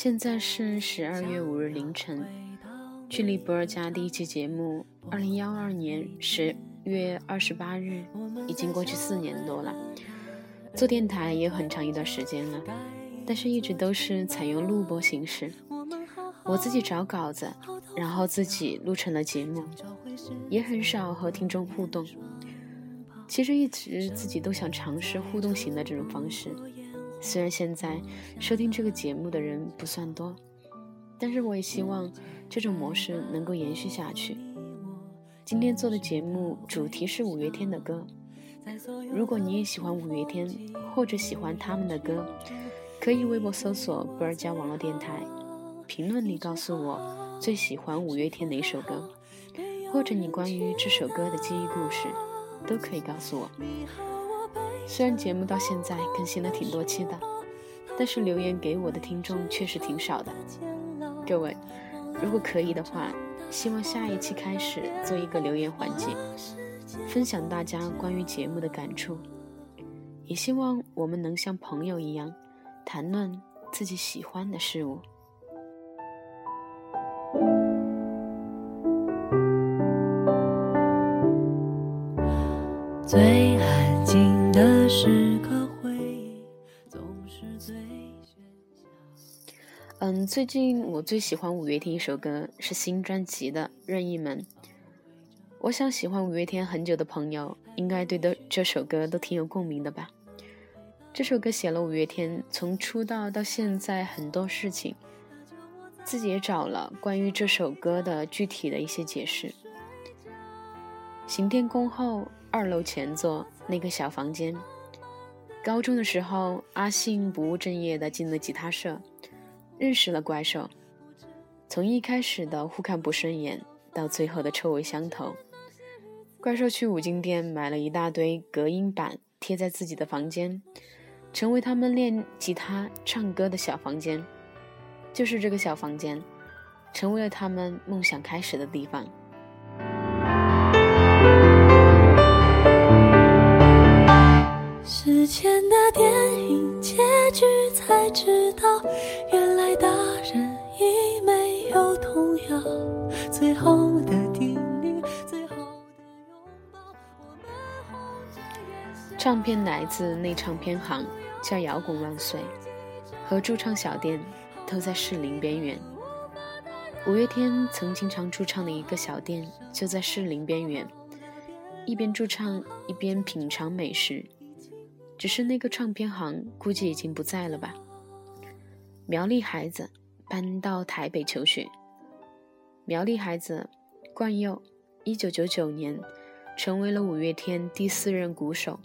现在是十二月五日凌晨，距离博尔加第一期节目二零幺二年十月二十八日已经过去四年多了。做电台也有很长一段时间了，但是一直都是采用录播形式。我自己找稿子，然后自己录成了节目，也很少和听众互动。其实一直自己都想尝试互动型的这种方式，虽然现在收听这个节目的人不算多，但是我也希望这种模式能够延续下去。今天做的节目主题是五月天的歌，如果你也喜欢五月天或者喜欢他们的歌，可以微博搜索“不二家网络电台”，评论里告诉我最喜欢五月天哪首歌，或者你关于这首歌的记忆故事。都可以告诉我。虽然节目到现在更新了挺多期的，但是留言给我的听众确实挺少的。各位，如果可以的话，希望下一期开始做一个留言环节，分享大家关于节目的感触，也希望我们能像朋友一样谈论自己喜欢的事物。最时刻，回忆总是最喧嚣。嗯，最近我最喜欢五月天一首歌，是新专辑的《任意门》。我想喜欢五月天很久的朋友，应该对的这首歌都挺有共鸣的吧？这首歌写了五月天从出道到现在很多事情，自己也找了关于这首歌的具体的一些解释。行天宫后。二楼前座那个小房间。高中的时候，阿信不务正业的进了吉他社，认识了怪兽。从一开始的互看不顺眼，到最后的臭味相投。怪兽去五金店买了一大堆隔音板，贴在自己的房间，成为他们练吉他、唱歌的小房间。就是这个小房间，成为了他们梦想开始的地方。之前的电影结局才知道，原来大人已没有童谣。最后的叮咛，最后的拥抱，我们红着眼唱片来自内唱片行，叫摇滚万岁，和驻唱小店都在士林边缘。五月天曾经常驻唱的一个小店就在士林边缘，一边驻唱一边品尝美食。只是那个唱片行估计已经不在了吧。苗栗孩子搬到台北求学。苗栗孩子冠佑，一九九九年成为了五月天第四任鼓手，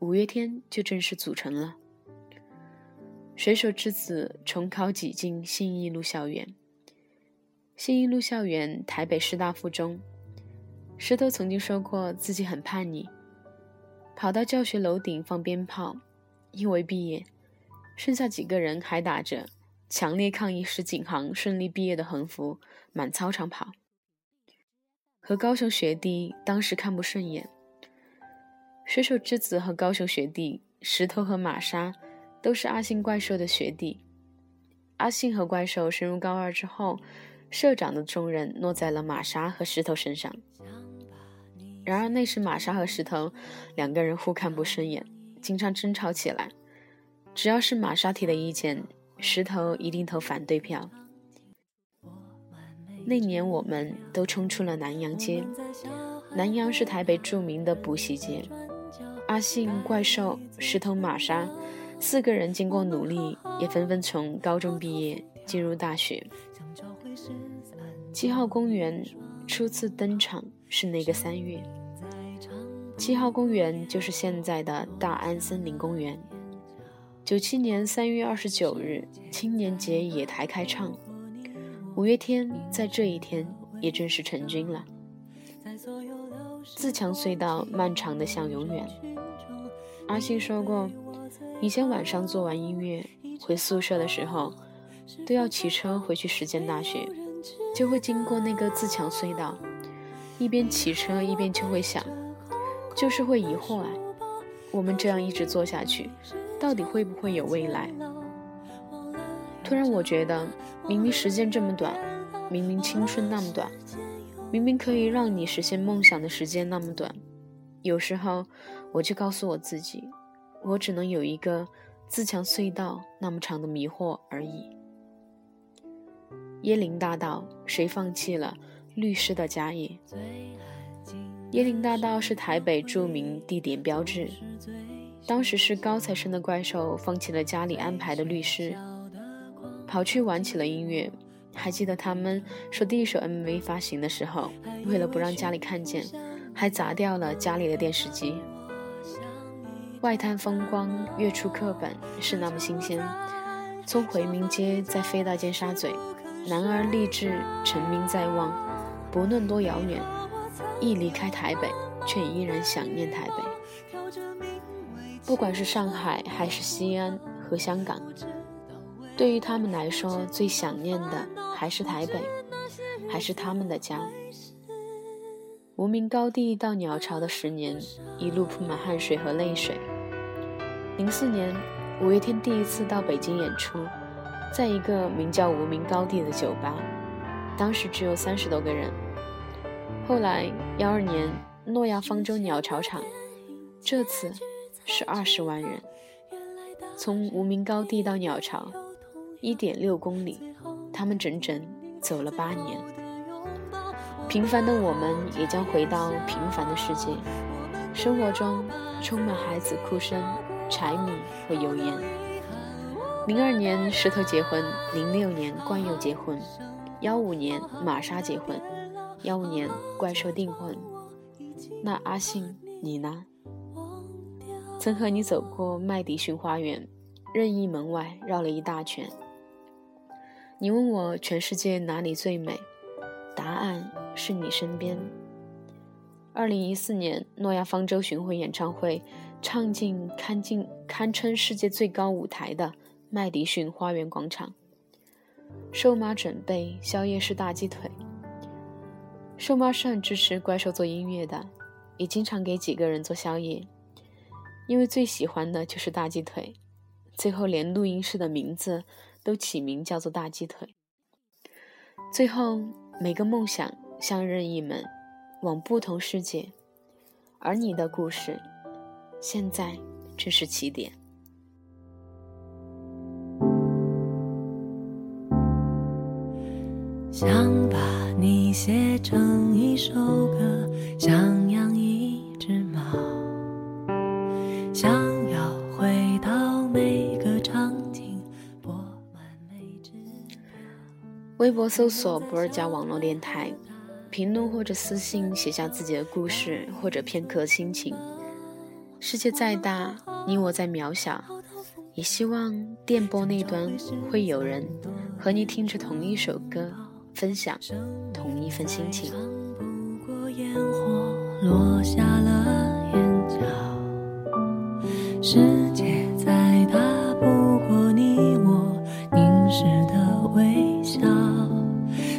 五月天就正式组成了。水手之子重考挤进信义路校园。信义路校园，台北师大附中。石头曾经说过自己很叛逆。跑到教学楼顶放鞭炮，因为毕业，剩下几个人还打着“强烈抗议石景航顺利毕业”的横幅，满操场跑。和高雄学弟当时看不顺眼，水手之子和高雄学弟石头和玛莎都是阿信怪兽的学弟。阿信和怪兽升入高二之后，社长的重任落在了玛莎和石头身上。然而那时玛莎和石头两个人互看不顺眼，经常争吵起来。只要是玛莎提的意见，石头一定投反对票。那年我们都冲出了南洋街，南洋是台北著名的补习街。阿信、怪兽、石头、玛莎四个人经过努力，也纷纷从高中毕业，进入大学。七号公园初次登场是那个三月。七号公园就是现在的大安森林公园。九七年三月二十九日，青年节野台开唱，五月天在这一天也正式成军了。自强隧道漫长的像永远。阿信说过，以前晚上做完音乐回宿舍的时候，都要骑车回去实践大学，就会经过那个自强隧道，一边骑车一边就会想。就是会疑惑啊，我们这样一直做下去，到底会不会有未来？突然我觉得，明明时间这么短，明明青春那么短，明明可以让你实现梦想的时间那么短，有时候我就告诉我自己，我只能有一个自强隧道那么长的迷惑而已。椰林大道，谁放弃了律师的家业？椰林大道是台北著名地点标志，当时是高材生的怪兽放弃了家里安排的律师。跑去玩起了音乐，还记得他们说第一首 MV 发行的时候，为了不让家里看见，还砸掉了家里的电视机。外滩风光，月出课本是那么新鲜。从回民街再飞到尖沙咀，男儿立志成名在望，不论多遥远，一离开台北，却依然想念台北。不管是上海还是西安和香港。对于他们来说，最想念的还是台北，还是他们的家。无名高地到鸟巢的十年，一路铺满汗水和泪水。零四年，五月天第一次到北京演出，在一个名叫无名高地的酒吧，当时只有三十多个人。后来幺二年，诺亚方舟鸟巢场，这次是二十万人。从无名高地到鸟巢。一点六公里，他们整整走了八年。平凡的我们也将回到平凡的世界，生活中充满孩子哭声、柴米和油盐。零二年石头结婚，零六年冠佑结婚，幺五年玛莎结婚，幺五年怪兽订婚。那阿信，你呢？曾和你走过麦迪逊花园，任意门外绕了一大圈。你问我全世界哪里最美？答案是你身边。二零一四年诺亚方舟巡回演唱会，唱进堪进堪称世界最高舞台的麦迪逊花园广场。瘦妈准备宵夜是大鸡腿。瘦妈是很支持怪兽做音乐的，也经常给几个人做宵夜，因为最喜欢的就是大鸡腿。最后连录音室的名字。都起名叫做大鸡腿。最后，每个梦想像任意门，往不同世界。而你的故事，现在正是起点。想写成一首歌，想养一只猫，想要回到每个场景。微博搜索“不二家网络电台”，评论或者私信写下自己的故事或者片刻心情。世界再大，你我再渺小，也希望电波那端会有人和你听着同一首歌，分享同一份心情。不过烟火落下了眼角世界再大，不过你我凝视的微笑。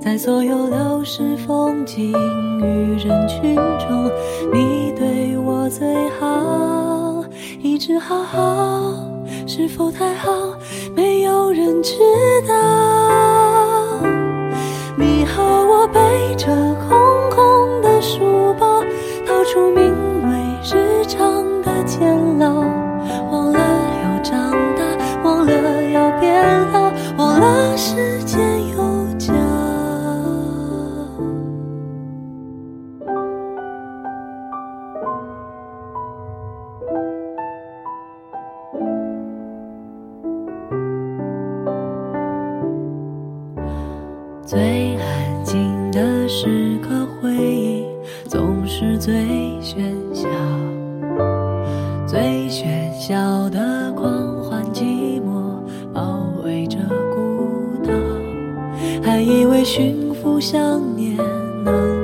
在所有流逝风景与人群中，你对我最好，一直好好，是否太好？没有人知道。还以为驯服想念能